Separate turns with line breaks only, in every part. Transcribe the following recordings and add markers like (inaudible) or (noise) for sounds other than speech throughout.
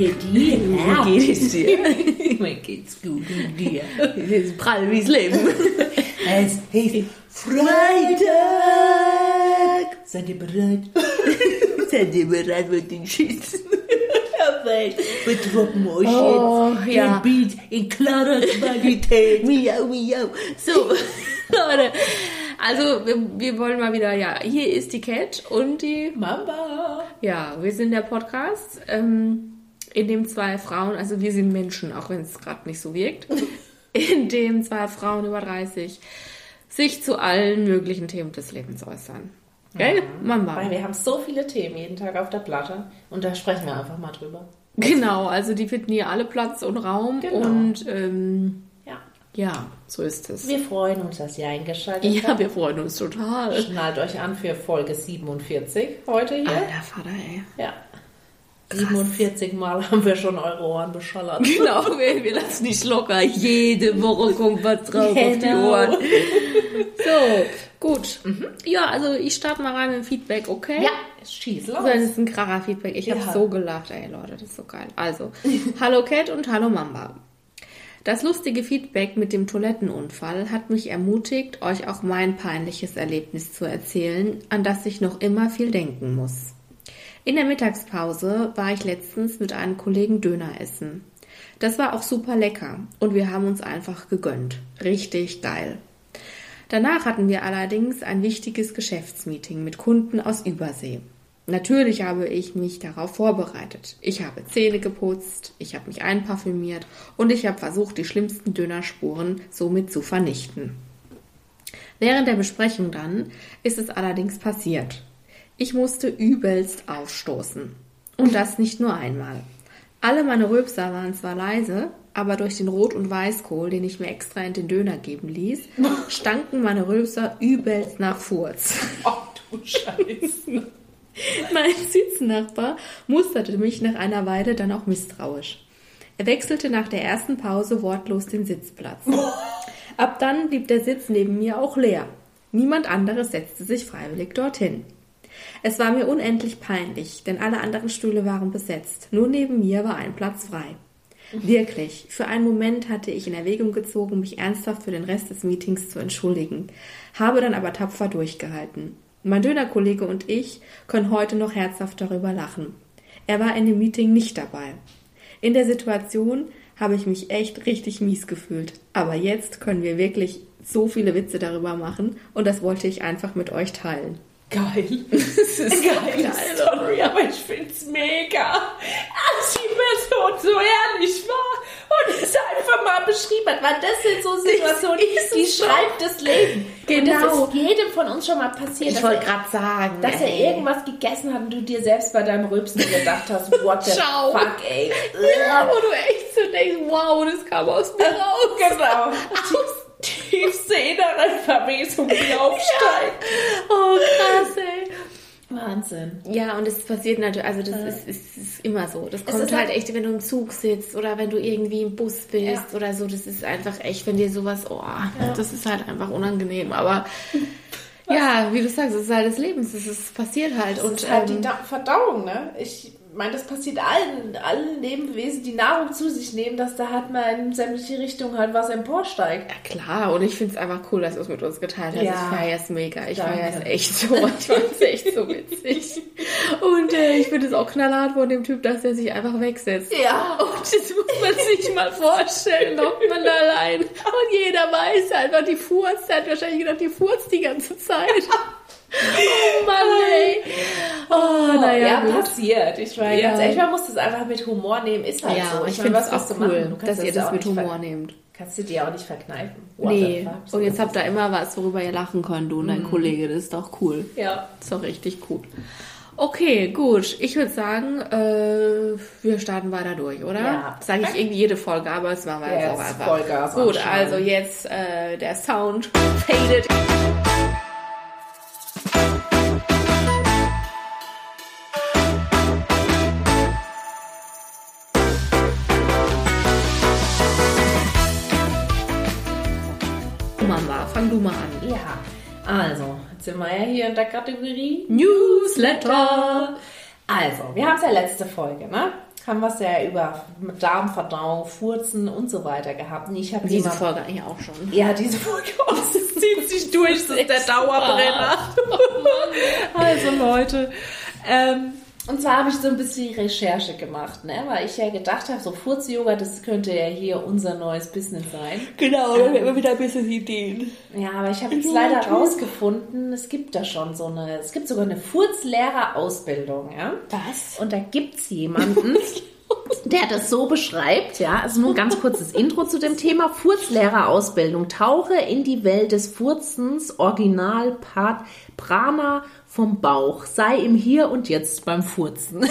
Teddy,
Wie geht es dir?
Mir geht's gut und dir.
Es ist prall wie's Leben. (laughs)
Es ist Freitag. Seid ihr bereit? (laughs)
Seid ihr bereit für den Schiss? (laughs)
Perfekt. Wir droppen euch
Oh,
jetzt
ja.
den Beat in klarer Qualität.
Miau, miau. So, Leute. Also, wir, wir wollen mal wieder, ja, hier ist die Cat und die,
Mamba.
ja, wir sind der Podcast, ähm, in dem zwei Frauen, also wir sind Menschen, auch wenn es gerade nicht so wirkt, (laughs) in dem zwei Frauen über 30 sich zu allen möglichen Themen des Lebens äußern. Gell? Mama.
Weil wir haben so viele Themen jeden Tag auf der Platte und da sprechen wir einfach mal drüber.
Genau, also die finden hier alle Platz und Raum
Genau.
und ähm,
Ja.
ja, so ist es.
Wir freuen uns, dass ihr eingeschaltet
Ja,
habt.
wir freuen uns total.
Schnallt euch an für Folge 47 heute hier.
Alter Vater, ey.
Ja. 47 Mal (laughs) haben wir schon eure Ohren beschallert.
Genau, wir, wir lassen nicht locker. Jede Woche kommt was drauf auf die
Genau.
Ohren. (laughs) So, gut. Ja, also ich starte mal rein mit dem Feedback, okay?
Ja, schieß los.
Das ist ein kracher Feedback. Ich
Ja.
habe so gelacht, ey Leute, das ist so geil. Also, (laughs) hallo Cat und hallo Mamba. Das lustige Feedback mit dem Toilettenunfall hat mich ermutigt, euch auch mein peinliches Erlebnis zu erzählen, an das ich noch immer viel denken muss. In der Mittagspause war ich letztens mit einem Kollegen Döner essen. Das war auch super lecker und wir haben uns einfach gegönnt. Richtig geil. Danach hatten wir allerdings ein wichtiges Geschäftsmeeting mit Kunden aus Übersee. Natürlich habe ich mich darauf vorbereitet. Ich habe Zähne geputzt, ich habe mich einparfümiert und ich habe versucht, die schlimmsten Dönerspuren somit zu vernichten. Während der Besprechung dann ist es allerdings passiert. Ich musste übelst aufstoßen. Und das nicht nur einmal. Alle meine Rülpser waren zwar leise, aber durch den Rot- und Weißkohl, den ich mir extra in den Döner geben ließ, (laughs) stanken meine Rülpser übelst nach Furz. (laughs)
Oh, du Scheiße.
Mein Sitznachbar musterte mich nach einer Weile dann auch misstrauisch. Er wechselte nach der ersten Pause wortlos den Sitzplatz. (laughs) Ab dann blieb der Sitz neben mir auch leer. Niemand anderes setzte sich freiwillig dorthin. Es war mir unendlich peinlich, denn alle anderen Stühle waren besetzt. Nur neben mir war ein Platz frei. Wirklich, für einen Moment hatte ich in Erwägung gezogen, mich ernsthaft für den Rest des Meetings zu entschuldigen, habe dann aber tapfer durchgehalten. Mein Dönerkollege und ich können heute noch herzhaft darüber lachen. Er war in dem Meeting nicht dabei. In der Situation habe ich mich echt richtig mies gefühlt. Aber jetzt können wir wirklich so viele Witze darüber machen und das wollte ich einfach mit euch teilen.
Geil. (laughs) Das ist geile
geil,
Story, aber ich find's mega. Als die Person so ehrlich war und es einfach mal beschrieben hat, weil das sind so Situationen, die
es
schreibt das Leben. Und
Genau.
das ist jedem von uns schon mal passiert,
Ich
dass,
wollte
er,
gerade sagen,
dass er
ey.
irgendwas gegessen hat und du dir selbst bei deinem Rülpsen gedacht hast, what the
Ciao.
fuck, ey.
Ja, wo du echt so denkst, wow, das kam aus mir raus.
Genau. (laughs) Tiefste innere Verwesung, die aufsteigt.
Oh, krass, ey.
Wahnsinn.
Ja, und es passiert natürlich, also das ist, ist, ist immer so. Das kommt
ist
halt
halt-
echt, wenn du im Zug sitzt oder wenn du irgendwie im Bus bist
Ja.
oder so. Das ist einfach echt, wenn dir sowas, oh, das ist halt einfach unangenehm. Aber ja, wie du sagst, es ist halt des Lebens, es ist passiert halt.
Und
und
halt die
ähm,
Da- Verdauung, ne? Ich meine, das passiert allen, allen Lebewesen, die Nahrung zu sich nehmen, dass da halt mal in sämtliche Richtungen halt was emporsteigt.
ja, klar, und ich finde es einfach cool, dass du es mit uns geteilt hast.
Ja.
Ich feiere es mega. Ich feiere es echt so. (laughs) Ich fand es echt so witzig. Und äh, ich finde es auch knallhart von dem Typ, dass er sich einfach wegsetzt.
Ja.
Und das muss man sich mal vorstellen, hockt man da allein. Und jeder weiß einfach, die Furz, der hat wahrscheinlich gedacht, die Furz die ganze Zeit. (laughs) Oh Mann, ey. Oh, naja,
ja,
gut.
passiert. Ich meine,
Ja.
ganz ehrlich, man muss das einfach mit Humor nehmen. Ist halt
Ja,
so.
ich
meine,
finde es auch cool, dass ihr das mit Humor nehmt.
Kannst du dir auch nicht verkneifen. What
Nee, und jetzt habt ihr immer was, worüber ihr lachen könnt, du und dein Kollege. Das ist doch cool.
Ja.
ist doch richtig cool. Okay, gut. Ich würde sagen, äh, wir starten weiter durch, oder?
Ja.
Das sage ich irgendwie jede Folge, aber es machen wir jetzt
Jetzt
auch einfach.
Vollgas
gut, also jetzt äh, der Sound faded. Mal an.
Ja. Also, jetzt sind wir ja hier in der Kategorie
Newsletter.
Also, wir haben es ja letzte Folge, ne? haben wir es ja über Darmverdauung, Furzen und so weiter gehabt. Und ich habe
Diese
jemand-
Folge eigentlich auch schon.
Ja, diese Folge (laughs) oh, das zieht sich durch, das ist der Dauerbrenner. (laughs) also Leute, ähm, und zwar habe ich so ein bisschen Recherche gemacht, ne? weil ich ja gedacht habe, so Furz-Yoga, das könnte ja hier unser neues Business sein.
Genau, haben wir wieder ein bisschen Ideen.
Ja, aber ich habe jetzt leider rausgefunden, es gibt da schon so eine, es gibt sogar eine Furzlehrer-Ausbildung, ja.
Was?
Und da gibt's jemanden, (laughs) der das so beschreibt, ja. Also nur ein ganz kurzes Intro zu dem Thema Furzlehrerausbildung. Tauche in die Welt des Furzens, Original Part Prana vom Bauch. Sei im Hier und Jetzt beim Furzen.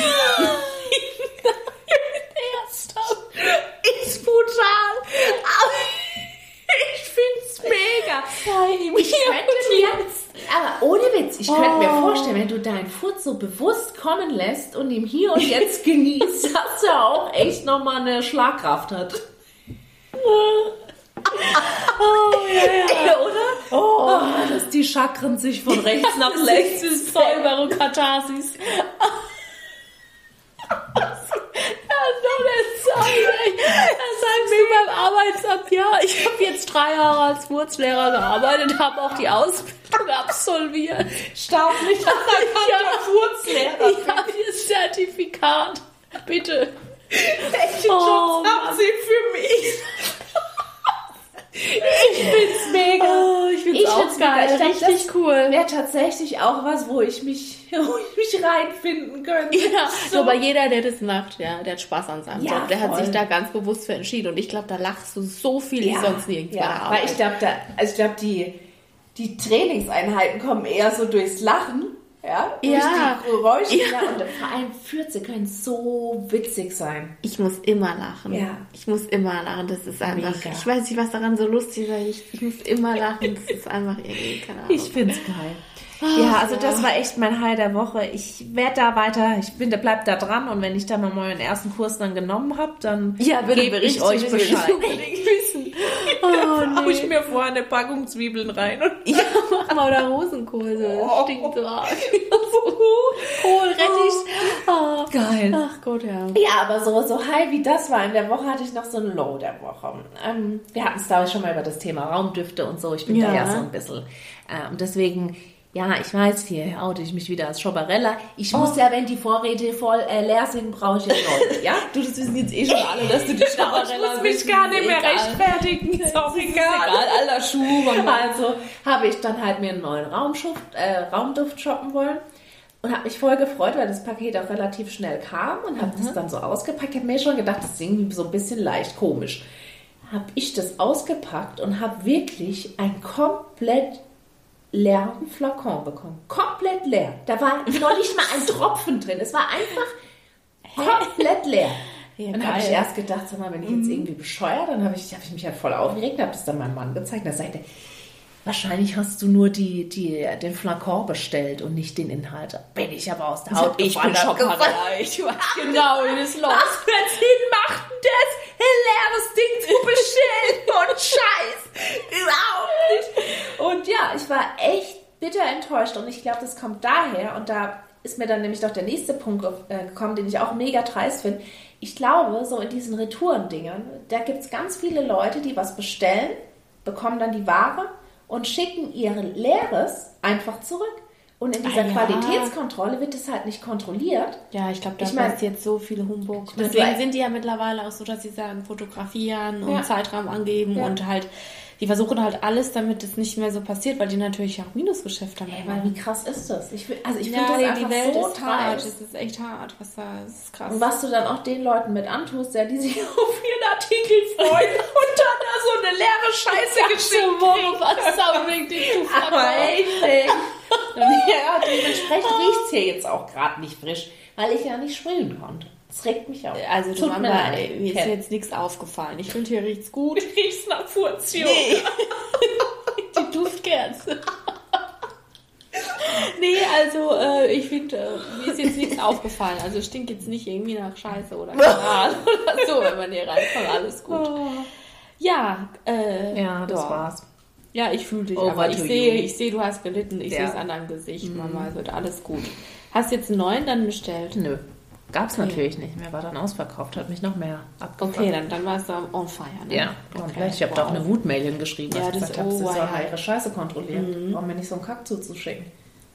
Ist brutal. Aber ich find's mega. Ich könnte mir, aber ohne Witz, ich könnte mir vorstellen, wenn du deinen Furz so bewusst kommen lässt und ihm hier und jetzt (laughs) genießt, dass er auch echt nochmal eine Schlagkraft hat. (laughs)
Oh, ja, ja. (laughs)
Oder? Oh, dass die Chakren sich von rechts nach links
voll Barokatharsis. Ja, no, das sag ich. Das sagst du beim Arbeitsamt. Ja, ich habe jetzt drei Jahre als Wurzlehrer gearbeitet, habe auch die Ausbildung absolviert.
Staatlich anerkannter Furzlehrer.
Ich habe hier Zertifikat. Bitte.
Welchen
Oh,
Job haben Sie für mich? Ich find's mega.
Oh, ich find's
Ich
auch
find's
geil.
glaub,
Richtig
das
cool.
Wäre tatsächlich auch was, wo ich mich, (laughs) wo ich mich reinfinden könnte.
Ja,
So.
aber jeder, der das macht, ja, der hat Spaß an seinem
Ja,
Job. Der hat
voll.
sich da ganz bewusst für entschieden. Und ich glaube, da lachst du so viel wie sonst nirgends bei der
ja,
Arbeit.
weil ich glaube, also ich glaube, die, die Trainingseinheiten kommen eher so durchs Lachen, ja,
Ja.
die Geräusche,
Ja.
und vor allem Fürze können so witzig sein.
Ich muss immer lachen.
Ja.
Ich muss immer lachen. Das ist einfach.
Mega.
Ich weiß nicht, was daran so lustig ist. Ich, ich muss immer lachen. Das ist einfach irgendwie, keine Ahnung.
Ich find's geil. Ja, also das war echt mein High der Woche. Ich werde da weiter, ich bin, der bleibt da dran und wenn ich dann mal meinen ersten Kurs dann genommen habe, dann
ja,
gebe ich euch Bescheid. (laughs)
wissen. (laughs) Oh,
ich
nee.
mir vorher eine Packung Zwiebeln rein und
Ja, mach mal oder Rosenkohl.
Oh.
stinkt so arg. (laughs) Kohlrettich. Oh.
geil.
Ach Gott, ja.
Ja, aber so, so high wie das war in der Woche, hatte ich noch so ein Low der Woche. Ähm, wir hatten es da schon mal über das Thema Raumdüfte und so. Ich bin da
Ja.
ja so ein bisschen. Ähm, deswegen, ja, ich weiß, hier oute ich mich wieder als Schobberella. Ich muss ja, wenn die Vorräte voll äh, leer sind, brauche ich ja neue, (laughs) ja?
Du, das wissen jetzt eh schon alle, dass du die (laughs)
Ich muss mich gar nicht mehr rechtfertigen. Ist auch egal.
alter Schuh.
Also habe ich dann halt mir einen neuen Raumschuft, äh, Raumduft shoppen wollen und habe mich voll gefreut, weil das Paket auch relativ schnell kam und habe das dann so ausgepackt. Ich habe mir schon gedacht, das ist irgendwie so ein bisschen leicht komisch. Habe ich das ausgepackt und habe wirklich ein komplett leeren Flakon bekommen. Komplett leer. Da war noch nicht mal ein (laughs) Tropfen drin. Es war einfach komplett leer.
Ja,
dann habe ich erst gedacht, sag mal, bin ich jetzt irgendwie bescheuert? Dann habe ich, hab ich mich halt voll aufgeregt, habe das dann meinem Mann gezeigt. Da sagte wahrscheinlich hast du nur die, die, den Flakon bestellt und nicht den Inhalt. Bin ich aber aus der Haut
Ich bin
gefallen, hab
Schopperella. (laughs)
gefragt,
Ich weiß genau, das läuft.
Was für Sinn macht denn das, leeres Ding zu bestellen? (laughs) Und Scheiß, überhaupt nicht. Und ja, ich war echt bitter enttäuscht und ich glaube, das kommt daher und da ist mir dann nämlich noch der nächste Punkt äh, gekommen, den ich auch mega dreist finde. Ich glaube, so in diesen Retourendingern, da gibt es ganz viele Leute, die was bestellen, bekommen dann die Ware und schicken ihr Leeres einfach zurück. Und in dieser
Ah, ja.
Qualitätskontrolle wird es halt nicht kontrolliert.
Ja, ich glaube, da
Ich mein-
passiert so viel Humbug. Deswegen sind die ja mittlerweile auch so, dass sie sagen, fotografieren und
Ja.
Zeitraum angeben
Ja.
und halt, die versuchen halt alles, damit es nicht mehr so passiert, weil die natürlich auch Minusgeschäft damit
Ey, weil wie krass ist das? Ich, also ich finde
Ja,
das
die, die Welt
so
ist hart.
dreist.
Das ist echt hart, was da das ist krass.
Und was du dann auch den Leuten mit antust, ja, die sich (laughs) auf ihren Artikel freuen (laughs) und dann da so eine leere Scheiße geschickt kriegen.
was unbedingt den
Aber echt, (laughs) ja, dementsprechend riecht es hier jetzt auch gerade nicht frisch, weil ich ja nicht sprühen konnte. Das regt mich auf.
Also, du
Tut
Mama,
mir leid.
mir ist jetzt nichts aufgefallen. Ich finde, hier riecht's gut. (laughs)
Riechst nach Furtio. (laughs)
Die Duftkerze. nee, also äh, ich finde, äh, mir ist jetzt nichts aufgefallen. Also stinkt jetzt nicht irgendwie nach Scheiße oder (laughs) Kanal oder so, wenn man hier reinkommt. Alles gut. Ja, äh,
Ja, das
ja.
war's.
Ja, ich fühle dich,
Over
aber ich sehe, ich sehe, du hast gelitten. Ich
Ja.
sehe es an deinem Gesicht, Mama. Es wird alles gut. Hast jetzt einen neuen dann bestellt?
Nö. Gab es natürlich nicht mehr, war dann ausverkauft, hat mich noch mehr abgefuckt.
Okay, dann, dann war es da on fire, ne?
Ja, komplett. Ich habe da auch eine Wutmail hingeschrieben,
Ja,
ich
das-
gesagt habe,
oh,
sie soll ihre Scheiße kontrollieren. Warum mir nicht so einen Kack zuzuschicken?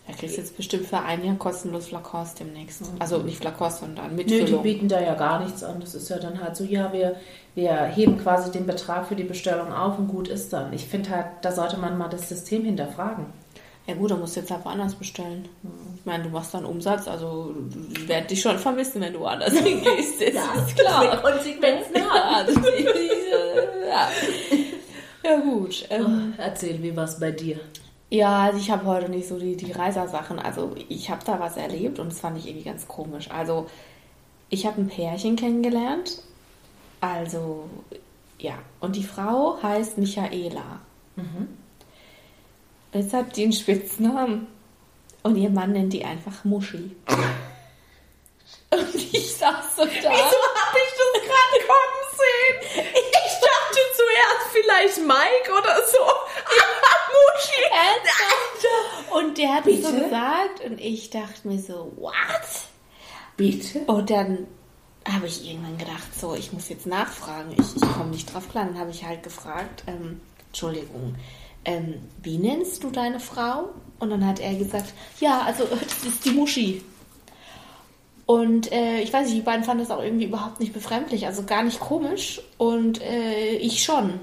Er kriegt jetzt bestimmt für ein Jahr kostenlos Flakons demnächst. Also nicht Flakons, sondern
Nö, die
Mitfüllung.
bieten da ja gar nichts an. Das ist ja dann halt so, ja, wir, wir heben quasi den Betrag für die Bestellung auf und gut ist dann. Ich finde halt, da sollte man mal das System hinterfragen.
Ja gut, dann musst du jetzt halt woanders bestellen. Ich meine, du machst dann Umsatz, also ich werde dich schon vermissen, wenn du woanders hingehst. Das ist klar.
Konsequenzen
Ja, (laughs) ist, äh, ja. ja gut. Ähm,
Erzähl, wie war es bei dir?
ja, also ich habe heute nicht so die, die Reisersachen. Also ich habe da was erlebt und das fand ich irgendwie ganz komisch. Also ich habe ein Pärchen kennengelernt. Also ja, und die Frau heißt Michaela. Jetzt hat die einen Spitznamen. Und ihr Mann nennt die einfach Muschi. Und ich saß so da.
Wieso habe ich das gerade kommen sehen? Ich dachte zuerst vielleicht Mike oder so. Muschi.
Und der hat es so
Bitte?
gesagt und ich dachte mir so, what?
Bitte?
Und dann habe ich irgendwann gedacht, so, ich muss jetzt nachfragen. Ich, ich komme nicht drauf klar. Dann habe ich halt gefragt, ähm, Entschuldigung, ähm, wie nennst du deine Frau? Und dann hat er gesagt, ja, also (laughs) das ist die Muschi. Und äh, ich weiß nicht, die beiden fanden das auch irgendwie überhaupt nicht befremdlich, also gar nicht komisch. Und äh, ich schon.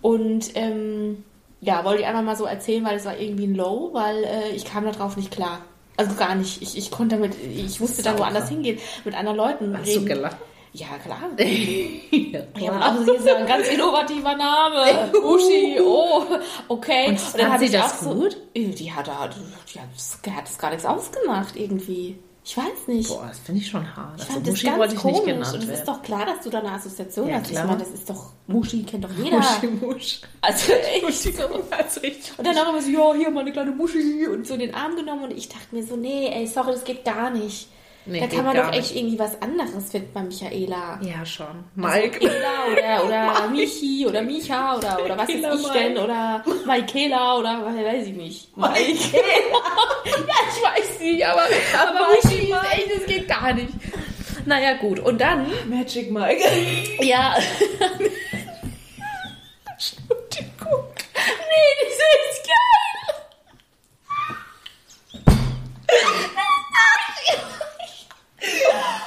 Und ähm, ja, wollte ich einfach mal so erzählen, weil es war irgendwie ein Low, weil äh, ich kam darauf nicht klar. Also gar nicht. Ich, ich konnte damit, ich dann
Sauber.
woanders hingehen, mit anderen Leuten
Hast du
reden.
gelacht?
Ja, klar. (laughs)
ja.
Ja, und auch sie ist ja ein ganz innovativer Name. (laughs) Uschi, oh, okay.
Und fand
hab
sie
ich
das
auch so-
gut?
Die hat, hat, die hat das gar nichts ausgemacht irgendwie. Ich weiß nicht.
Boah, das finde ich schon hart.
Ich
Also
fand das
Muschi
ganz
wollte ich
komisch.
nicht genannt
und es ist doch klar, dass du da eine Assoziation
Ja,
hast.
klar.
Ich meine, das ist doch, Muschi kennt doch jeder.
Muschi, Musch. (laughs)
Also echt
Muschi,
so.
also.
Und dann auch immer so, ja, hier meine kleine Muschi und so in den Arm genommen und ich dachte mir so, nee, ey, sorry, das geht gar nicht.
Nee,
da kann man doch echt
nicht.
irgendwie was anderes finden bei Michaela.
Ja, schon.
Also
Mike.
Ela oder, (laughs) oder Michi oder Micha oder, oder was
Michaela,
ist ich denn oder Michaela oder weiß ich nicht.
Mike. (laughs)
ja, ich weiß nicht, aber, aber Michi ist echt, das geht gar nicht. Naja, gut. Und dann,
Magic Mike.
ja. (laughs)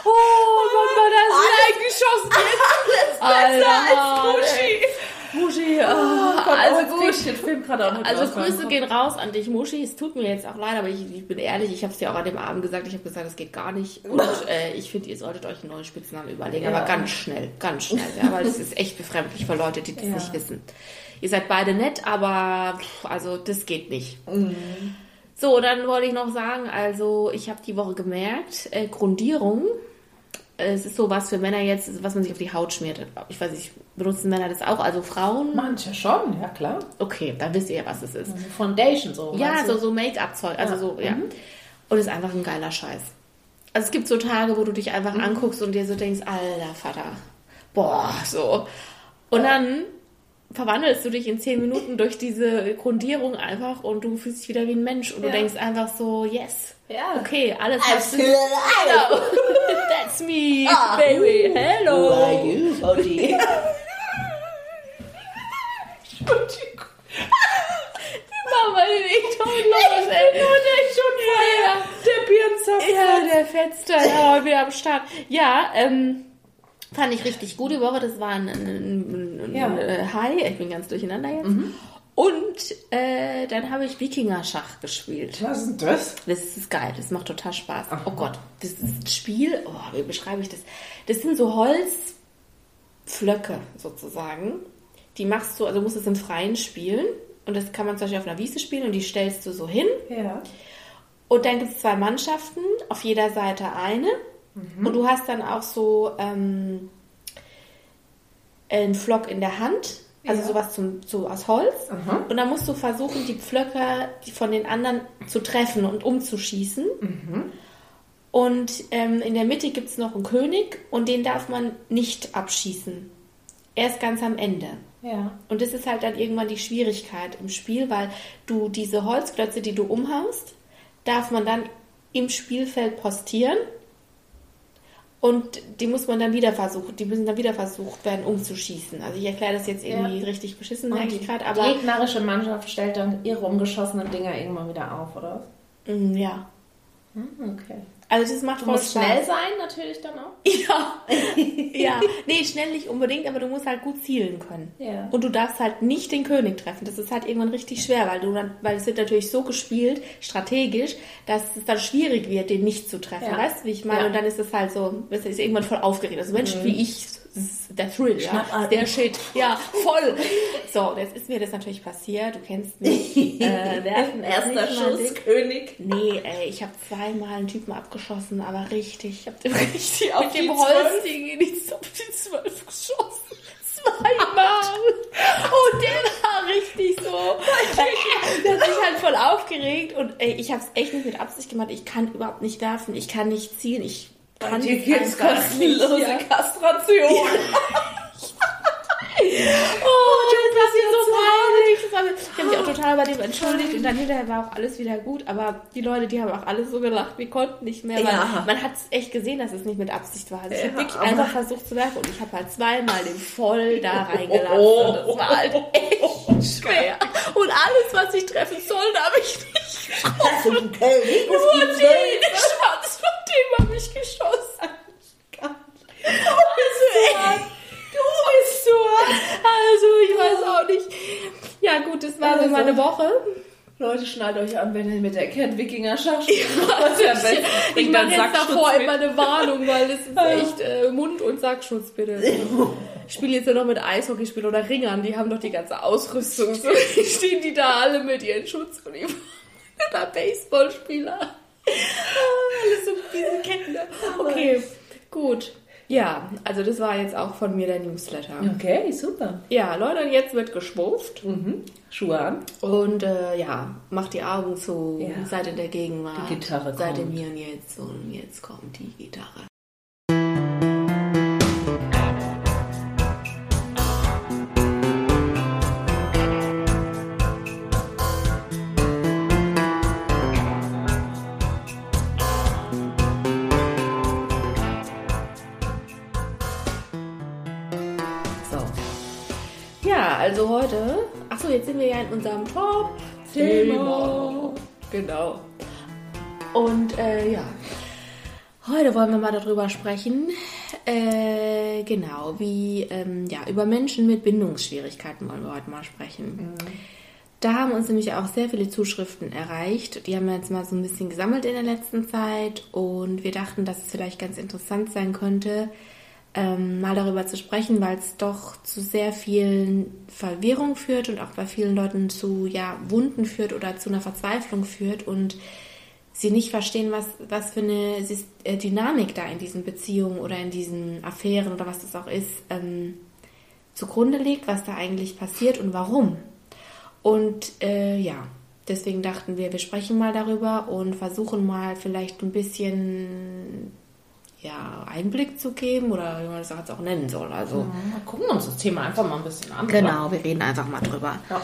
Oh, Mama, das ist eingeschossen (laughs) jetzt. Alter,
Muschi.
Muschi,
Oh
ah,
Gott,
also
oh,
gut.
den Film gerade auch
Also Grüße gehen raus an dich, Muschi. Es tut mir jetzt auch leid, aber ich, ich bin ehrlich, ich habe es dir auch an dem Abend gesagt. Ich habe gesagt, das geht gar nicht. Und (laughs) äh, ich finde, ihr solltet euch einen neuen Spitznamen überlegen.
Ja.
Aber ganz schnell, ganz schnell. Ja, weil das ist echt befremdlich für Leute, die das
Ja.
nicht wissen. Ihr seid beide nett, aber pff, also das geht nicht.
Mhm.
So, dann wollte ich noch sagen, also ich habe die Woche gemerkt, äh, Grundierung, es ist so was für Männer jetzt, was man sich auf die Haut schmiert. Ich weiß nicht, benutzen Männer das auch? Also Frauen?
Manche schon, ja klar.
Okay, dann wisst ihr ja, was es ist.
Foundation so.
Ja, so, so Make-up-Zeug. Also
Ja.
so, ja.
Mhm.
Und es ist einfach ein geiler Scheiß. Also es gibt so Tage, wo du dich einfach
Mhm.
anguckst und dir so denkst, alter Vater, boah, so. Und dann verwandelst du dich in zehn Minuten durch diese Grundierung einfach und du fühlst dich wieder wie ein Mensch und
Ja.
du denkst einfach so, yes,
Ja.
okay, alles was du...
alive.
Genau. (laughs) That's me,
Ah.
baby, hello.
Who are you, Bodhi? (laughs) Entschuldigung.
Mama, den ich tot los, ey.
der schon
Ja.
Der Birnenzapf.
Ja, der Fetster, ja, wieder am Start. Ja, ähm, fand ich richtig gut die Woche. Das war ein, ein, ein, ein
Ja. Mhm.
High. Ich bin ganz durcheinander jetzt. Und äh, dann habe ich Wikinger-Schach gespielt.
Was ist denn das?
Das ist geil, das macht total Spaß. Oh Gott, das ist ein Spiel, oh, wie beschreibe ich das? Das sind so Holzflöcke sozusagen. Die machst du, also du musst es im Freien spielen. Und das kann man zum Beispiel auf einer Wiese spielen und die stellst du so hin.
Ja.
Und dann gibt es zwei Mannschaften, auf jeder Seite eine. Und du hast dann auch so ähm, einen Flock in der Hand, also
Ja.
sowas zum, so aus Holz.
Aha.
Und dann musst du versuchen, die Pflöcke die von den anderen zu treffen und umzuschießen. Und ähm, in der Mitte gibt es noch einen König und den darf man nicht abschießen. Erst ganz am Ende.
Ja.
Und das ist halt dann irgendwann die Schwierigkeit im Spiel, weil du diese Holzklötze, die du umhaust, darf man dann im Spielfeld postieren. Und die muss man dann wieder versuchen, die müssen dann wieder versucht werden, umzuschießen. Also ich erkläre das jetzt irgendwie ja. richtig beschissen, merke ich gerade.
Aber die gegnerische Mannschaft stellt dann ihre umgeschossenen Dinger irgendwann wieder auf, oder?
Mm, ja.
Hm, okay.
Also das macht
du
voll
musst
Spaß.
schnell sein, natürlich dann auch. (laughs)
Ja. ja. Nee, schnell nicht unbedingt, aber du musst halt gut zielen können.
Ja.
Und du darfst halt nicht den König treffen. Das ist halt irgendwann richtig schwer, weil du dann, weil es wird natürlich so gespielt, strategisch, dass es dann schwierig wird, den nicht zu treffen.
Ja.
Weißt du, wie ich meine?
Ja.
Und dann ist es halt so, es ist irgendwann voll aufgeregt. Also Menschen
Mhm.
wie ich, der Thrill, ja. Der Shit. Ja, voll. So, jetzt ist mir das natürlich passiert. Du kennst mich. (laughs) Äh,
Erster Schuss. König.
Nee, ey, ich habe zweimal einen Typen abgeschossen, aber richtig. Ich habe dem (laughs) richtig
auf
dem? Holzding in die, auf die Zwölf geschossen. Zweimal. Und der war richtig so. Der hat sich halt voll aufgeregt und ey, ich habe es echt nicht mit Absicht gemacht. Ich kann überhaupt nicht werfen, ich kann nicht zielen, ich kann
Dir
es
gibt's kostenlose
ja.
Kastration. (laughs)
Oh, das war mir so peinlich. Das mir- Ich habe mich auch total bei dem entschuldigt und dann hinterher war auch alles wieder gut. Aber die Leute, die haben auch alle so gelacht, wir konnten nicht mehr. Weil
Ja.
Man hat es echt gesehen, dass es nicht mit Absicht war. Also ich habe wirklich einfach versucht zu werfen und ich habe halt zweimal den voll da reingelassen.
Oh.
Und das war halt (laughs) echt schwer. Und alles, was ich treffen sollte, habe ich nicht
König,
Nur den Schwanz von dem habe ich geschossen. Also, ey, du bist so. Also, ich weiß auch nicht. Ja,
Also.
meine Woche.
Leute, schnallt euch an, wenn ihr mit der Cat Wikinger Schachspiel (laughs)
Ich mache jetzt davor immer eine Warnung, weil das ist (laughs) echt äh, Mund- und Sackschutz, bitte. (laughs) Ich spiele jetzt ja noch mit Eishockeyspiel oder Ringern, die haben doch die ganze Ausrüstung. So stehen die da alle mit ihren Schutzuniformen. Oder Baseballspieler. Ah, Alles so diese Ketten. Okay, gut. Ja, also das war jetzt auch von mir der Newsletter.
Okay, super.
Ja, Leute, jetzt wird geschwurft.
Mhm. Schuhe an.
Und äh, ja, macht die Augen zu,
Ja.
seid in der Gegenwart.
Die Gitarre
Seid im
kommt.
Und Jetzt und jetzt kommt die Gitarre. Ja, also heute. Achso, jetzt sind wir ja in unserem Top-Thema. Genau. Und äh, ja, heute wollen wir mal darüber sprechen. Äh, genau, wie ähm, ja über Menschen mit Bindungsschwierigkeiten wollen wir heute mal sprechen. Da haben uns nämlich auch sehr viele Zuschriften erreicht. Die haben wir jetzt mal so ein bisschen gesammelt in der letzten Zeit und wir dachten, dass es vielleicht ganz interessant sein könnte, ähm, mal darüber zu sprechen, weil es doch zu sehr vielen Verwirrung führt und auch bei vielen Leuten zu ja, Wunden führt oder zu einer Verzweiflung führt und sie nicht verstehen, was, was für eine äh, Dynamik da in diesen Beziehungen oder in diesen Affären oder was das auch ist, ähm, zugrunde liegt, was da eigentlich passiert und warum. Und äh, ja, deswegen dachten wir, wir sprechen mal darüber und versuchen mal vielleicht ein bisschen ja, Einblick zu geben oder wie man das jetzt auch nennen soll. Also
Mal gucken uns das Thema einfach mal ein bisschen an.
Genau, wir reden einfach mal drüber.
Ja.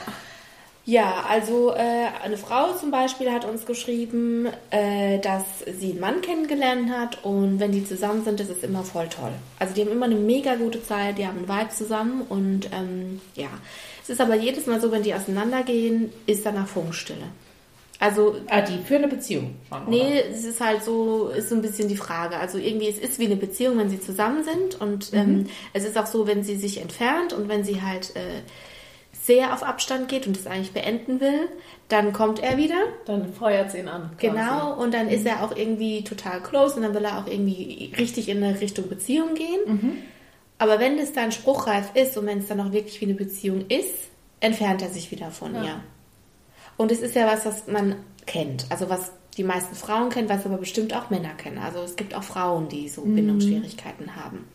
Ja, also äh, eine Frau zum Beispiel hat uns geschrieben, äh, dass sie einen Mann kennengelernt hat und wenn die zusammen sind, das ist immer voll toll. Also die haben immer eine mega gute Zeit, die haben einen Vibe zusammen und ähm, ja. Es ist aber jedes Mal so, wenn die auseinandergehen, ist danach Funkstille. Also
Ah, die für eine Beziehung schon, oder?
Nee, es ist halt so, ist so ein bisschen die Frage. Also irgendwie, es ist wie eine Beziehung, wenn sie zusammen sind und ähm, es ist auch so, wenn sie sich entfernt und wenn sie halt äh, sehr auf Abstand geht und es eigentlich beenden will, dann kommt er wieder.
Dann feuert sie ihn an. quasi.
Genau, und dann ist er auch irgendwie total close und dann will er auch irgendwie richtig in eine Richtung Beziehung gehen. Aber wenn es dann spruchreif ist und wenn es dann auch wirklich wie eine Beziehung ist, entfernt er sich wieder von
Ja.
ihr. Und es ist ja was, was man kennt. Also was die meisten Frauen kennen, was aber bestimmt auch Männer kennen. Also es gibt auch Frauen, die so Bindungsschwierigkeiten haben.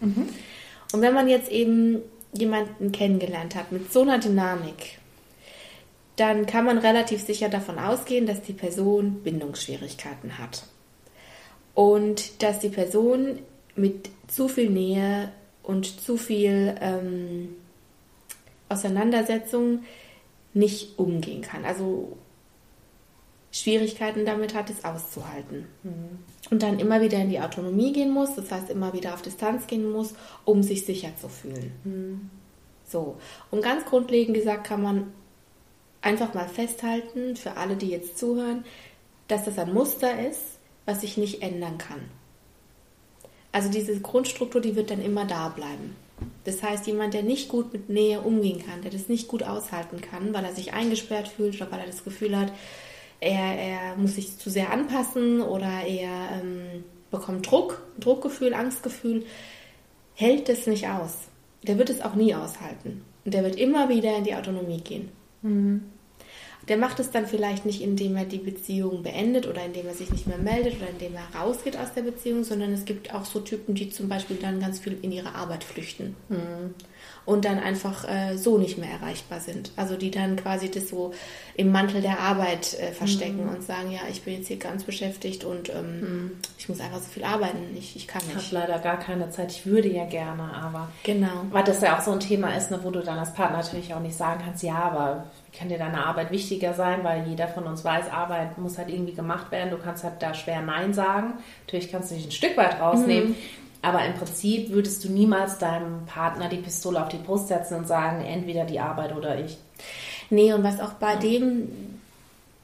Und wenn man jetzt eben jemanden kennengelernt hat mit so einer Dynamik, dann kann man relativ sicher davon ausgehen, dass die Person Bindungsschwierigkeiten hat. Und dass die Person mit zu viel Nähe und zu viel ähm, Auseinandersetzung nicht umgehen kann. Also Schwierigkeiten damit hat, es auszuhalten. Und dann immer wieder in die Autonomie gehen muss, das heißt immer wieder auf Distanz gehen muss, um sich sicher zu fühlen. So. Und ganz grundlegend gesagt kann man einfach mal festhalten, für alle, die jetzt zuhören, dass das ein Muster ist, was sich nicht ändern kann. Also diese Grundstruktur, die wird dann immer da bleiben. Das heißt, jemand, der nicht gut mit Nähe umgehen kann, der das nicht gut aushalten kann, weil er sich eingesperrt fühlt oder weil er das Gefühl hat, er, er muss sich zu sehr anpassen oder er ähm, bekommt Druck, Druckgefühl, Angstgefühl, hält das nicht aus. Der wird es auch nie aushalten. Und der wird immer wieder in die Autonomie gehen.
Mhm.
Der macht es dann vielleicht nicht, indem er die Beziehung beendet oder indem er sich nicht mehr meldet oder indem er rausgeht aus der Beziehung, sondern es gibt auch so Typen, die zum Beispiel dann ganz viel in ihre Arbeit flüchten und dann einfach äh, so nicht mehr erreichbar sind. Also die dann quasi das so im Mantel der Arbeit äh, verstecken und sagen, ja, ich bin jetzt hier ganz beschäftigt und ähm, ich muss einfach so viel arbeiten, ich, ich kann
Ich habe
nicht.
leider gar keine Zeit. Ich würde ja gerne, aber
Genau.
weil das ja auch so ein Thema ist, ne, wo du dann als Partner natürlich auch nicht sagen kannst, ja, aber wie kann dir deine Arbeit wichtiger sein, weil jeder von uns weiß, Arbeit muss halt irgendwie gemacht werden. Du kannst halt da schwer Nein sagen. Natürlich kannst du dich ein Stück weit rausnehmen. Aber im Prinzip würdest du niemals deinem Partner die Pistole auf die Brust setzen und sagen, entweder die Arbeit oder ich.
Nee, und was auch bei dem,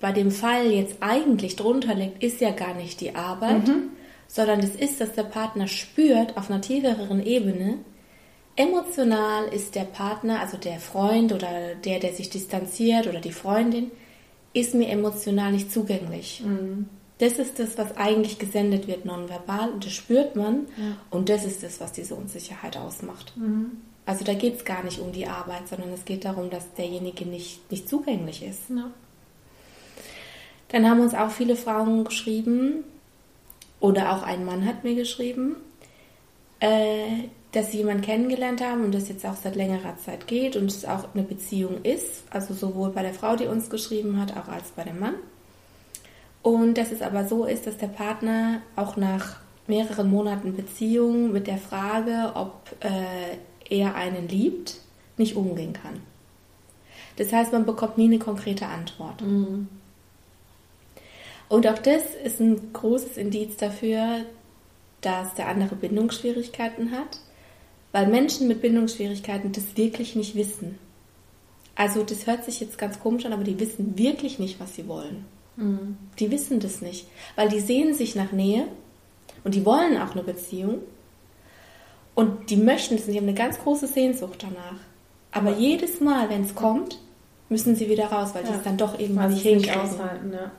bei dem Fall jetzt eigentlich drunter liegt, ist ja gar nicht die Arbeit, sondern es ist, dass der Partner spürt auf einer tieferen Ebene, emotional ist der Partner, also der Freund oder der, der sich distanziert oder die Freundin, ist mir emotional nicht zugänglich. Das ist das, was eigentlich gesendet wird nonverbal und das spürt man und das ist das, was diese Unsicherheit ausmacht. Also da geht es gar nicht um die Arbeit, sondern es geht darum, dass derjenige nicht, nicht zugänglich ist.
Ja.
Dann haben uns auch viele Frauen geschrieben, oder auch ein Mann hat mir geschrieben, äh, dass sie jemanden kennengelernt haben und das jetzt auch seit längerer Zeit geht und es auch eine Beziehung ist, also sowohl bei der Frau, die uns geschrieben hat, auch als bei dem Mann. Und dass es aber so ist, dass der Partner auch nach mehreren Monaten Beziehung mit der Frage, ob äh, er einen liebt, nicht umgehen kann. Das heißt, man bekommt nie eine konkrete Antwort. Und auch das ist ein großes Indiz dafür, dass der andere Bindungsschwierigkeiten hat, weil Menschen mit Bindungsschwierigkeiten das wirklich nicht wissen. Also das hört sich jetzt ganz komisch an, aber die wissen wirklich nicht, was sie wollen. Die wissen das nicht, weil die sehen sich nach Nähe und die wollen auch eine Beziehung und die möchten es und die haben eine ganz große Sehnsucht danach. Aber jedes Mal, wenn es kommt, müssen sie wieder raus, weil die es dann doch irgendwann nicht hinkriegen.
aushalten, ja.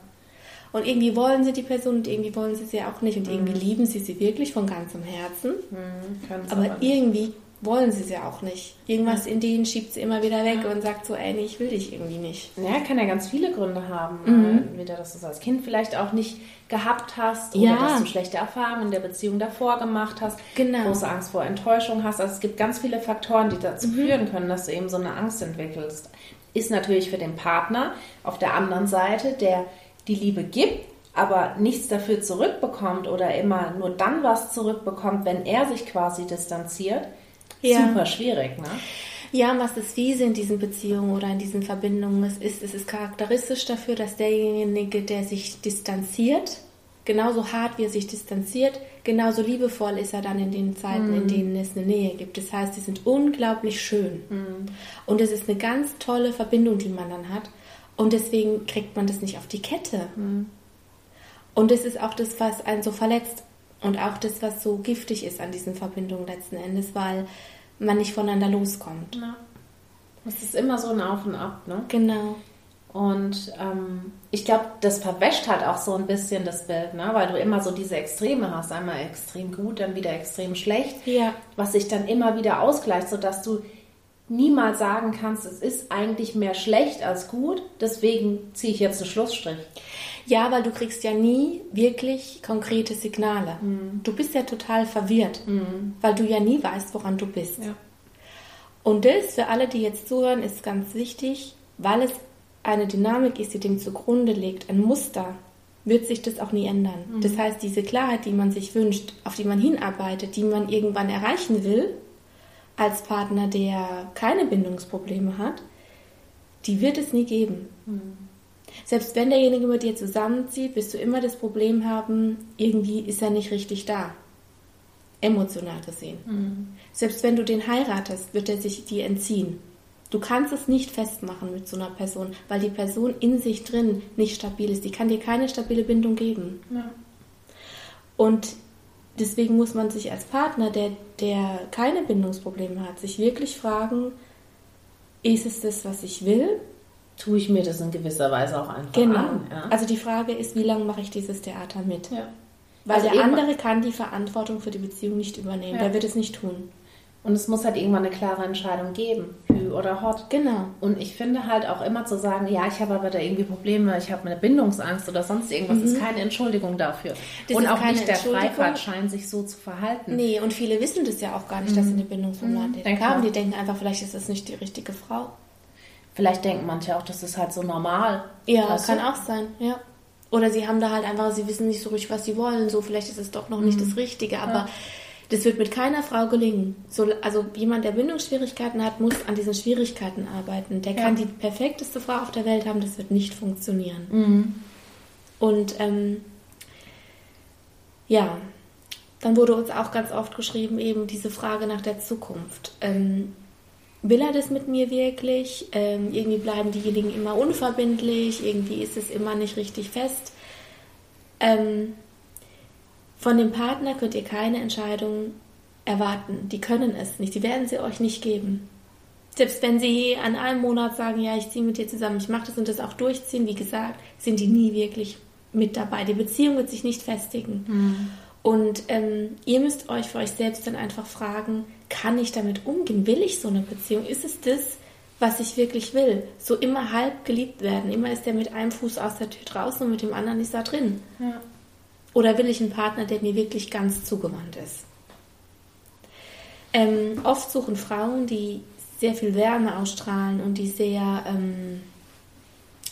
Und irgendwie wollen sie die Person und irgendwie wollen sie sie auch nicht. Und irgendwie lieben sie sie wirklich von ganzem Herzen.
Mhm,
Aber
nicht.
irgendwie wollen sie sie auch nicht. Irgendwas in denen schiebt sie immer wieder weg und sagt so, ey, nee, ich will dich irgendwie nicht.
Ja, kann ja ganz viele Gründe haben.
Mhm.
Äh, Entweder, dass du es als Kind vielleicht auch nicht gehabt hast
Ja.
oder dass du schlechte Erfahrungen in der Beziehung davor gemacht hast,
Genau.
große Angst vor Enttäuschung hast. Also es gibt ganz viele Faktoren, die dazu
Mhm.
führen können, dass du eben so eine Angst entwickelst. Ist natürlich für den Partner auf der anderen Seite, der die Liebe gibt, aber nichts dafür zurückbekommt oder immer nur dann was zurückbekommt, wenn er sich quasi distanziert,
Ja.
super schwierig, ne?
Ja, was das Fiese in diesen Beziehungen oder in diesen Verbindungen ist, ist, es ist charakteristisch dafür, dass derjenige, der sich distanziert, genauso hart wie er sich distanziert, genauso liebevoll ist er dann in den Zeiten, in denen es eine Nähe gibt. Das heißt, die sind unglaublich schön. Und es ist eine ganz tolle Verbindung, die man dann hat. Und deswegen kriegt man das nicht auf die Kette. Und es ist auch das, was einen so verletzt. Und auch das, was so giftig ist an diesen Verbindungen letzten Endes, weil man nicht voneinander loskommt.
Ja. Es ist immer so ein Auf und Ab, ne?
Genau.
Und ähm, ich glaube, das verwäscht halt auch so ein bisschen das Bild, ne? weil du immer so diese Extreme hast. Einmal extrem gut, dann wieder extrem schlecht,
Ja.
was sich dann immer wieder ausgleicht, sodass du niemals sagen kannst, es ist eigentlich mehr schlecht als gut, deswegen ziehe ich jetzt einen Schlussstrich.
Ja, weil du kriegst ja nie wirklich konkrete Signale. Du bist ja total verwirrt, weil du ja nie weißt, woran du bist.
Ja.
Und das für alle, die jetzt zuhören, ist ganz wichtig, weil es eine Dynamik ist, die dem zugrunde liegt, ein Muster, wird sich das auch nie ändern. Das heißt, diese Klarheit, die man sich wünscht, auf die man hinarbeitet, die man irgendwann erreichen will, als Partner, der keine Bindungsprobleme hat, die wird es nie geben. Selbst wenn derjenige mit dir zusammenzieht, wirst du immer das Problem haben, irgendwie ist er nicht richtig da. Emotional gesehen.
Mhm.
Selbst wenn du den heiratest, wird er sich dir entziehen. Du kannst es nicht festmachen mit so einer Person, weil die Person in sich drin nicht stabil ist. Die kann dir keine stabile Bindung geben.
Ja.
Und deswegen muss man sich als Partner, der, der keine Bindungsprobleme hat, sich wirklich fragen, ist es das, was ich will?
Tue ich mir das in gewisser Weise auch einfach
Genau.
an. Ja?
Also die Frage ist, wie lange mache ich dieses Theater mit?
ja.
Weil
Also
der andere kann die Verantwortung für die Beziehung nicht übernehmen.
Ja.
Der wird es nicht tun.
Und es muss halt irgendwann eine klare Entscheidung geben, Hü oder Hot.
Genau.
Und ich finde halt auch immer zu sagen, ja, ich habe aber da irgendwie Probleme, ich habe eine Bindungsangst oder sonst irgendwas, ist keine Entschuldigung dafür.
Mhm. Das
und auch nicht der. Freifahrtschein, sich so zu verhalten.
Nee, und viele wissen das ja auch gar nicht, dass sie eine Bindungsproblematik
denke
haben. Die denken einfach, vielleicht ist das nicht die richtige Frau.
Vielleicht denken manche auch, das ist halt so normal.
Ja,
Weißt
kann
du?
auch sein, ja. Oder sie haben da halt einfach, sie wissen nicht so richtig, was sie wollen. So, vielleicht ist es doch noch nicht das Richtige, aber das wird mit keiner Frau gelingen. So, also jemand, der Bindungsschwierigkeiten hat, muss an diesen Schwierigkeiten arbeiten. Der kann
Ja.
die perfekteste Frau auf der Welt haben, das wird nicht funktionieren.
Mhm.
Und ähm, ja, dann wurde uns auch ganz oft geschrieben, eben diese Frage nach der Zukunft. Ähm, will er das mit mir wirklich? Ähm, irgendwie bleiben diejenigen immer unverbindlich, irgendwie ist es immer nicht richtig fest. Ähm, von dem Partner könnt ihr keine Entscheidung erwarten. Die können es nicht, die werden sie euch nicht geben. Selbst wenn sie an einem Monat sagen, ja, ich ziehe mit dir zusammen, ich mache das und das auch durchziehen, wie gesagt, sind die nie wirklich mit dabei. Die Beziehung wird sich nicht festigen. Und ähm, ihr müsst euch für euch selbst dann einfach fragen, kann ich damit umgehen? Will ich so eine Beziehung? Ist es das, was ich wirklich will? So immer halb geliebt werden. Immer ist der mit einem Fuß aus der Tür draußen und mit dem anderen ist da drin.
Ja.
Oder will ich einen Partner, der mir wirklich ganz zugewandt ist? Ähm, oft suchen Frauen, die sehr viel Wärme ausstrahlen und die sehr ähm,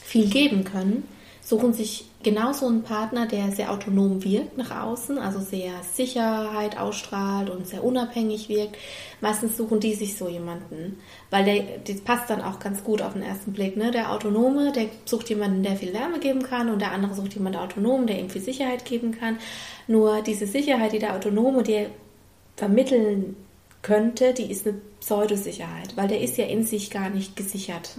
viel geben können, suchen sich genauso einen Partner, der sehr autonom wirkt nach außen, also sehr Sicherheit ausstrahlt und sehr unabhängig wirkt. Meistens suchen die sich so jemanden, weil der, das passt dann auch ganz gut auf den ersten Blick. Ne? Der Autonome, der sucht jemanden, der viel Wärme geben kann und der andere sucht jemanden autonom, der ihm viel Sicherheit geben kann. Nur diese Sicherheit, die der Autonome dir vermitteln könnte, die ist eine Pseudosicherheit, weil der ist ja in sich gar nicht gesichert.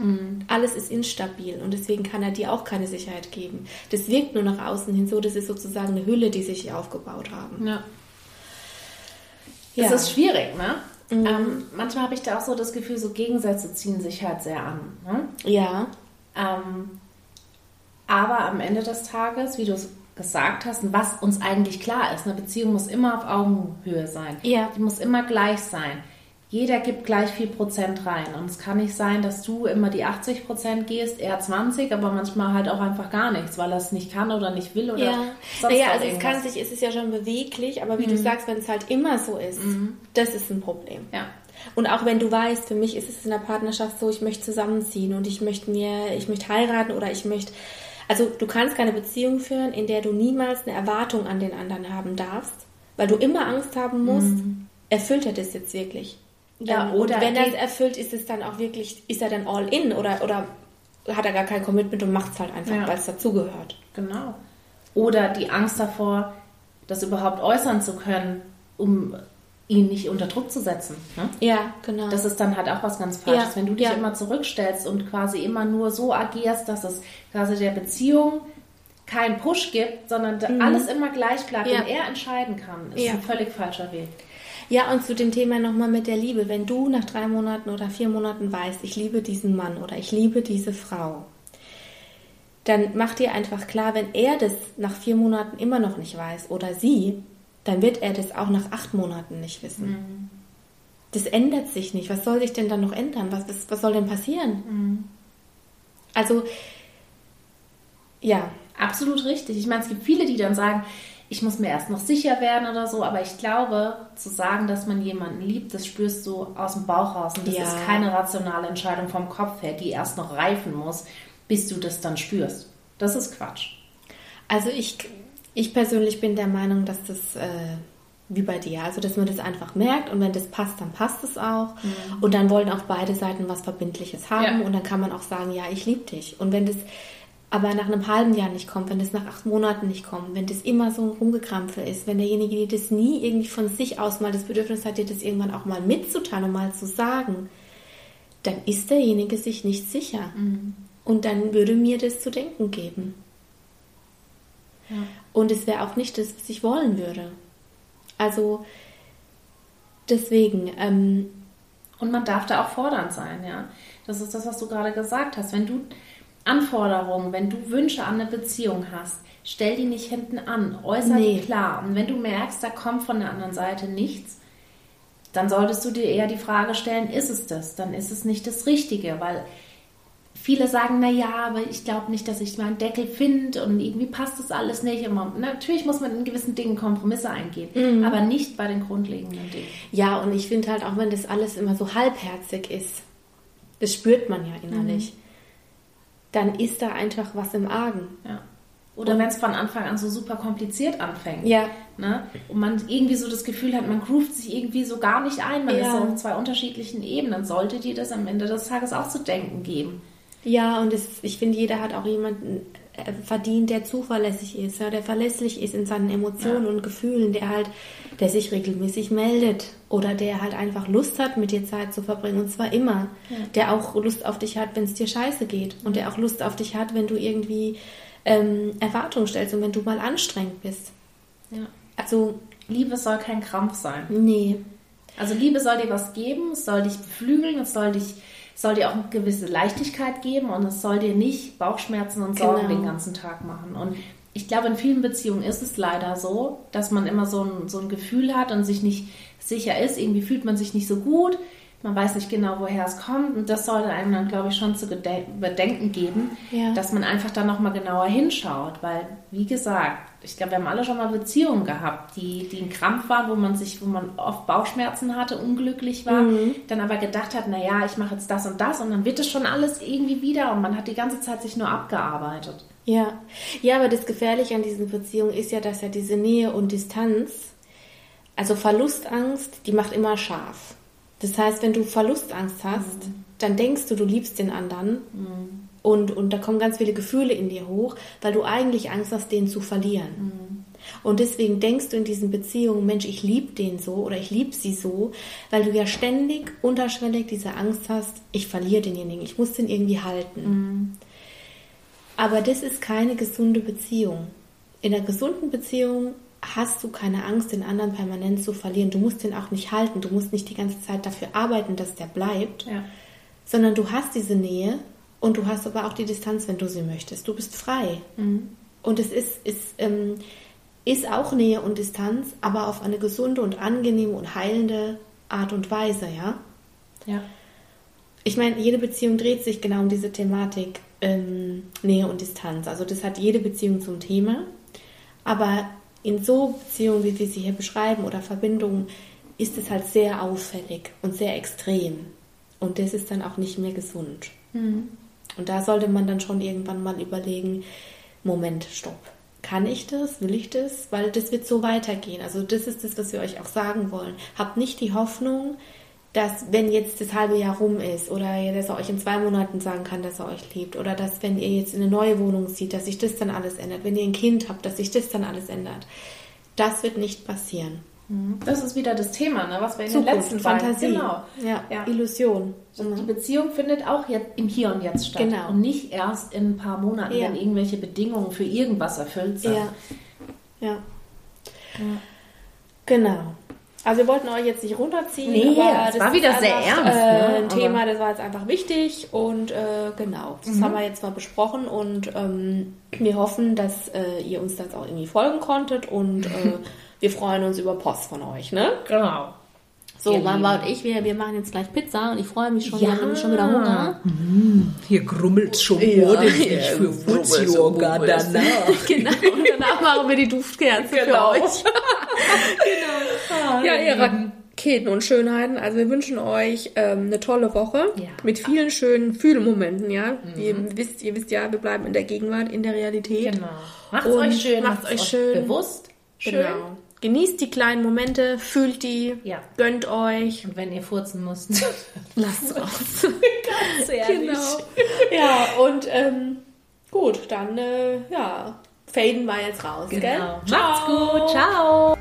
Alles ist instabil und deswegen kann er dir auch keine Sicherheit geben. Das wirkt nur nach außen hin so, das ist sozusagen eine Hülle, die sich hier aufgebaut haben.
Ja.
Ja.
Das ist schwierig, ne? Ähm, manchmal habe ich da auch so das Gefühl, so Gegensätze ziehen sich halt sehr an. Ne?
Ja,
Ähm, aber am Ende des Tages, wie du es gesagt hast, und was uns eigentlich klar ist, eine Beziehung muss immer auf Augenhöhe sein.
Ja.
Die muss immer gleich sein. Jeder gibt gleich viel Prozent rein. Und es kann nicht sein, dass du immer die 80 Prozent gehst, er 20, aber manchmal halt auch einfach gar nichts, weil er es nicht kann oder nicht will oder
ja.
sonst
Naja, also es
irgendwas.
kann sich, es ist ja schon beweglich, aber wie du sagst, wenn es halt immer so ist, das ist ein Problem.
Ja.
Und auch wenn du weißt, für mich ist es in der Partnerschaft so, ich möchte zusammenziehen und ich möchte mir, ich möchte heiraten oder ich möchte, also du kannst keine Beziehung führen, in der du niemals eine Erwartung an den anderen haben darfst, weil du immer Angst haben musst, erfüllt er das jetzt wirklich?
Ja,
Ähm,
oder
und wenn er es erfüllt, ist es dann auch wirklich, ist er dann all in oder, oder hat er gar kein Commitment und macht es halt einfach,
Ja.
weil es dazugehört.
Genau. Oder die Angst davor, das überhaupt äußern zu können, um ihn nicht unter Druck zu setzen. Ne?
Ja, genau.
Das ist dann halt auch was ganz Falsches.
Ja,
Wenn du dich
ja.
immer zurückstellst und quasi immer nur so agierst, dass es quasi der Beziehung keinen Push gibt, sondern da alles immer gleich bleibt
Mhm. Ja.
und er entscheiden kann, ist
Ja.
ein völlig falscher Weg.
Ja, und zu dem Thema nochmal mit der Liebe. Wenn du nach drei Monaten oder vier Monaten weißt, ich liebe diesen Mann oder ich liebe diese Frau, dann mach dir einfach klar, wenn er das nach vier Monaten immer noch nicht weiß oder sie, dann wird er das auch nach acht Monaten nicht wissen. Das ändert sich nicht. Was soll sich denn dann noch ändern? Was, was, was soll denn passieren? Also, ja,
Absolut richtig. Ich meine, es gibt viele, die dann sagen, ich muss mir erst noch sicher werden oder so, aber ich glaube, zu sagen, dass man jemanden liebt, das spürst du aus dem Bauch raus und das
Ja.
ist keine rationale Entscheidung vom Kopf her, die erst noch reifen muss, bis du das dann spürst. Das ist Quatsch.
Also ich, ich persönlich bin der Meinung, dass das äh, wie bei dir, also dass man das einfach merkt und wenn das passt, dann passt es auch. Und dann wollen auch beide Seiten was Verbindliches haben
Ja.
und dann kann man auch sagen, ja, ich liebe dich. Und wenn das aber nach einem halben Jahr nicht kommt, wenn das nach acht Monaten nicht kommt, wenn das immer so ein Rumgekrampfe ist, wenn derjenige, der das nie irgendwie von sich aus mal das Bedürfnis hat, dir das irgendwann auch mal mitzuteilen und mal zu sagen, dann ist derjenige sich nicht sicher. Mhm. Und dann würde mir das zu denken geben. Ja. Und es wäre auch nicht das, was ich wollen würde. Also deswegen. Ähm,
und man darf da auch fordernd sein, ja. Das ist das, was du gerade gesagt hast. Wenn du Anforderungen, wenn du Wünsche an eine Beziehung hast, stell die nicht hinten an, äußer nee. die klar. Und wenn du merkst, da kommt von der anderen Seite nichts, dann solltest du dir eher die Frage stellen, ist es das? Dann ist es nicht das Richtige, weil viele sagen, na ja, aber ich glaube nicht, dass ich meinen Deckel finde und irgendwie passt das alles nicht. Und man, natürlich muss man in gewissen Dingen Kompromisse eingehen, mhm. aber nicht bei den grundlegenden Dingen.
Ja, und ich finde halt auch, wenn das alles immer so halbherzig ist, das spürt man ja innerlich, mhm. dann ist da einfach was im Argen.
Ja. Oder wenn es von Anfang an so super kompliziert anfängt.
Ja.
Ne? Und man irgendwie so das Gefühl hat, man groovt sich irgendwie so gar nicht ein. Man ja. ist so auf zwei unterschiedlichen Ebenen. Sollte dir das am Ende des Tages auch zu denken geben.
Ja, und es, ich finde, jeder hat auch jemanden äh, verdient, der zuverlässig ist, ja, der verlässlich ist in seinen Emotionen ja. und Gefühlen, der halt, der sich regelmäßig meldet oder der halt einfach Lust hat, mit dir Zeit zu verbringen und zwar immer, ja. der auch Lust auf dich hat, wenn es dir scheiße geht und der auch Lust auf dich hat, wenn du irgendwie ähm, Erwartungen stellst und wenn du mal anstrengend bist.
Ja. Also Liebe soll kein Krampf sein.
Nee.
Also Liebe soll dir was geben, es soll dich beflügeln, es soll dich soll dir auch eine gewisse Leichtigkeit geben und es soll dir nicht Bauchschmerzen und Sorgen genau. den ganzen Tag machen. Und ich glaube, in vielen Beziehungen ist es leider so, dass man immer so ein, so ein Gefühl hat und sich nicht sicher ist. Irgendwie fühlt man sich nicht so gut. Man weiß nicht genau, woher es kommt. Und das sollte einem dann, glaube ich, schon zu bedenken geben, ja. dass man einfach da nochmal genauer hinschaut. Weil, wie gesagt, ich glaube, wir haben alle schon mal Beziehungen gehabt, die, die ein Krampf waren, wo man sich, wo man oft Bauchschmerzen hatte, unglücklich war, mhm. dann aber gedacht hat, naja, ich mache jetzt das und das und dann wird es schon alles irgendwie wieder und man hat die ganze Zeit sich nur abgearbeitet.
Ja, ja, aber das Gefährliche an diesen Beziehungen ist ja, dass ja diese Nähe und Distanz, also Verlustangst, die macht immer scharf. Das heißt, wenn du Verlustangst hast, mhm. dann denkst du, du liebst den anderen mhm. und, und da kommen ganz viele Gefühle in dir hoch, weil du eigentlich Angst hast, den zu verlieren. Mhm. Und deswegen denkst du in diesen Beziehungen, Mensch, ich liebe den so oder ich liebe sie so, weil du ja ständig unterschwellig diese Angst hast, ich verliere denjenigen, ich muss den irgendwie halten. Mhm. Aber das ist keine gesunde Beziehung. In einer gesunden Beziehung hast du keine Angst, den anderen permanent zu verlieren. Du musst den auch nicht halten. Du musst nicht die ganze Zeit dafür arbeiten, dass der bleibt,
ja.
sondern du hast diese Nähe und du hast aber auch die Distanz, wenn du sie möchtest. Du bist frei. Mhm. Und es ist, ist, ähm, ist auch Nähe und Distanz, aber auf eine gesunde und angenehme und heilende Art und Weise, ja?
Ja.
Ich meine, jede Beziehung dreht sich genau um diese Thematik ähm, Nähe und Distanz. Also das hat jede Beziehung zum Thema. Aber in so Beziehungen, wie wir sie hier beschreiben, oder Verbindungen, ist es halt sehr auffällig und sehr extrem. Und das ist dann auch nicht mehr gesund. Mhm. Und da sollte man dann schon irgendwann mal überlegen, Moment, stopp. Kann ich das? Will ich das? Weil das wird so weitergehen. Also das ist das, was wir euch auch sagen wollen. Habt nicht die Hoffnung, dass wenn jetzt das halbe Jahr rum ist oder dass er euch in zwei Monaten sagen kann, dass er euch liebt oder dass wenn ihr jetzt in eine neue Wohnung zieht, dass sich das dann alles ändert, wenn ihr ein Kind habt, dass sich das dann alles ändert. Das wird nicht passieren.
Mhm. Das ist wieder das Thema, ne, was wir in Zukunft, den letzten
Fantasie, genau. ja, ja. Illusion.
Und die Beziehung findet auch jetzt im Hier und Jetzt statt
genau.
und nicht erst in ein paar Monaten, ja. wenn irgendwelche Bedingungen für irgendwas erfüllt sind.
Ja. ja. Genau. Also wir wollten euch jetzt nicht runterziehen.
Nee, das, das war wieder sehr
einfach, ernst. Äh, ne? ein Thema, das war jetzt einfach wichtig und äh, genau, das mhm. haben wir jetzt mal besprochen und ähm, wir hoffen, dass äh, ihr uns das auch irgendwie folgen konntet und äh, (laughs) wir freuen uns über Post von euch, ne?
Genau.
So, Mama und ich, wir, wir machen jetzt gleich Pizza und ich freue mich schon, ja. wir haben schon wieder Hunger.
Mm, hier grummelt schon ja, ordentlich für Wurz-Yoga danach. (laughs)
genau, und danach machen wir die Duftkerze genau. für euch. (laughs) genau. Ja, ihr Raketen und Schönheiten, also wir wünschen euch ähm, eine tolle Woche
ja.
mit vielen schönen Fühlmomenten, ja. Mhm. Ihr, wisst, ihr wisst ja, wir bleiben in der Gegenwart, in der Realität.
Genau. Macht's und euch schön.
Macht's euch schön.
Bewusst.
Schön. Genau. Genießt die kleinen Momente, fühlt die,
ja.
gönnt euch.
Und wenn ihr furzen müsst, (laughs)
lasst es raus.
Ganz ehrlich.
Genau. Ja, und ähm, Gut, dann, äh, ja, faden wir jetzt raus, gell?
Genau. Macht's gut. Ciao.